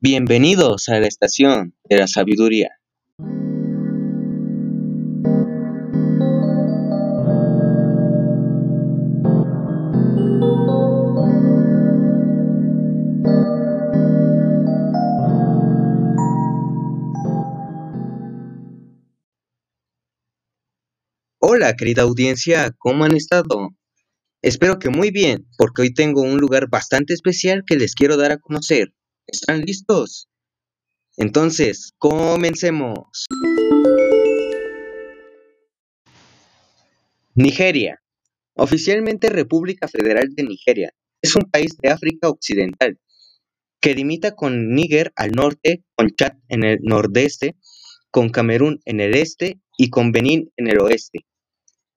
Bienvenidos a la estación de la sabiduría. Hola querida audiencia, ¿cómo han estado? Espero que muy bien, porque hoy tengo un lugar bastante especial que les quiero dar a conocer. ¿Están listos? Entonces, comencemos. Nigeria. Oficialmente República Federal de Nigeria. Es un país de África Occidental que limita con Níger al norte, con Chad en el nordeste, con Camerún en el este y con Benín en el oeste.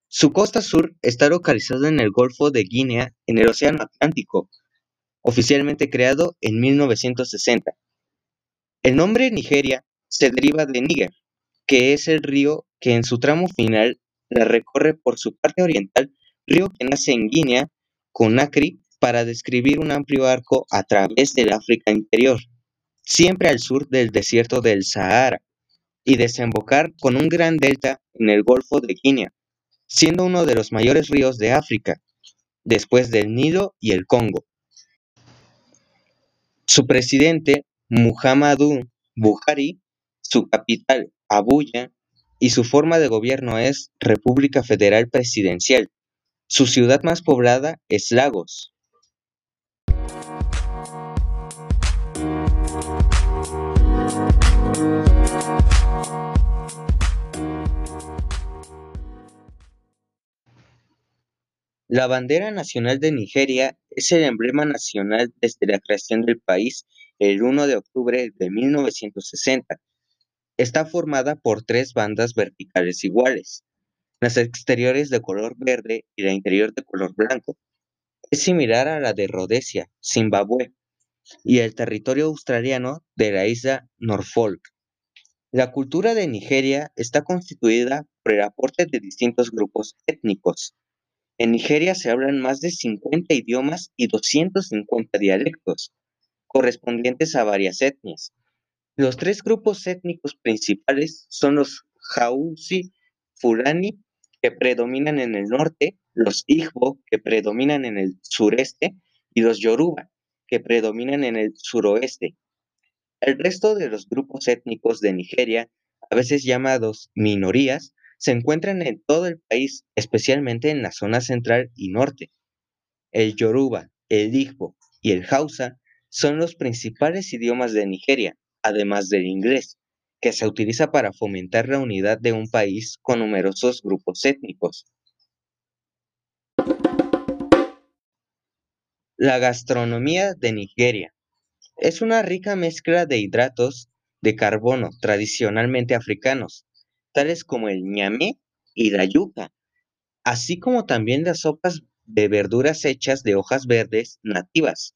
Su costa sur está localizada en el Golfo de Guinea en el Océano Atlántico, oficialmente creado en 1960. El nombre Nigeria se deriva de Níger, que es el río que en su tramo final la recorre por su parte oriental, río que nace en Guinea, Conakry, para describir un amplio arco a través del África interior, siempre al sur del desierto del Sahara, y desembocar con un gran delta en el Golfo de Guinea, siendo uno de los mayores ríos de África, después del Nilo y el Congo. Su presidente, Muhammadu Buhari, su capital, Abuya, y su forma de gobierno es República Federal Presidencial. Su ciudad más poblada es Lagos. La bandera nacional de Nigeria es el emblema nacional desde la creación del país el 1 de octubre de 1960. Está formada por tres bandas verticales iguales, las exteriores de color verde y la interior de color blanco. Es similar a la de Rhodesia, Zimbabue, y el territorio australiano de la isla Norfolk. La cultura de Nigeria está constituida por el aporte de distintos grupos étnicos, en Nigeria se hablan más de 50 idiomas y 250 dialectos, correspondientes a varias etnias. Los tres grupos étnicos principales son los Hausi Fulani, que predominan en el norte, los Igbo, que predominan en el sureste, y los Yoruba, que predominan en el suroeste. El resto de los grupos étnicos de Nigeria, a veces llamados minorías, se encuentran en todo el país, especialmente en la zona central y norte. El yoruba, el igbo y el hausa son los principales idiomas de Nigeria, además del inglés, que se utiliza para fomentar la unidad de un país con numerosos grupos étnicos. La gastronomía de Nigeria es una rica mezcla de hidratos de carbono tradicionalmente africanos, como el ñame y la yuca, así como también las sopas de verduras hechas de hojas verdes nativas.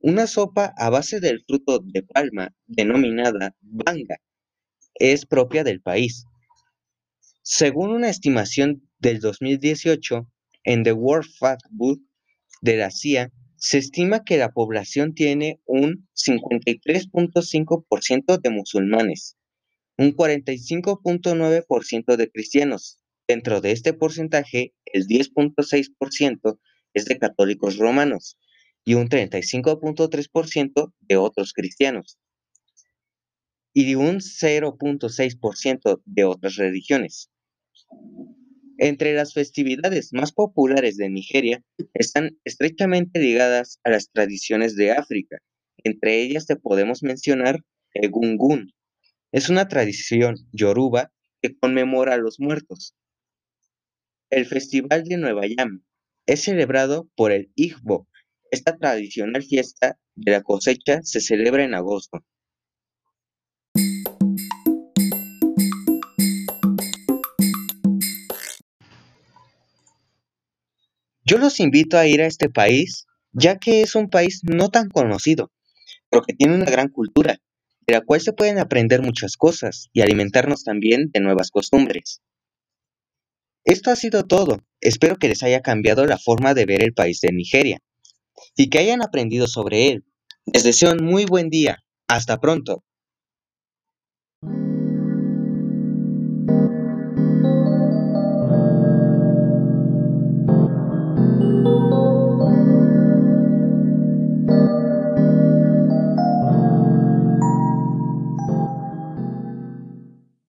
Una sopa a base del fruto de palma, denominada banga, es propia del país. Según una estimación del 2018 en The World Factbook de la CIA, se estima que la población tiene un 53.5% de musulmanes, un 45.9% de cristianos. Dentro de este porcentaje, el 10.6% es de católicos romanos y un 35.3% de otros cristianos y un 0.6% de otras religiones. Entre las festividades más populares de Nigeria están estrechamente ligadas a las tradiciones de África. Entre ellas te podemos mencionar el Gungun, es una tradición yoruba que conmemora a los muertos. El Festival de Nueva Yam es celebrado por el Igbo. Esta tradicional fiesta de la cosecha se celebra en agosto. Yo los invito a ir a este país, ya que es un país no tan conocido, pero que tiene una gran cultura de la cual se pueden aprender muchas cosas y alimentarnos también de nuevas costumbres. Esto ha sido todo. Espero que les haya cambiado la forma de ver el país de Nigeria y que hayan aprendido sobre él. Les deseo un muy buen día. Hasta pronto.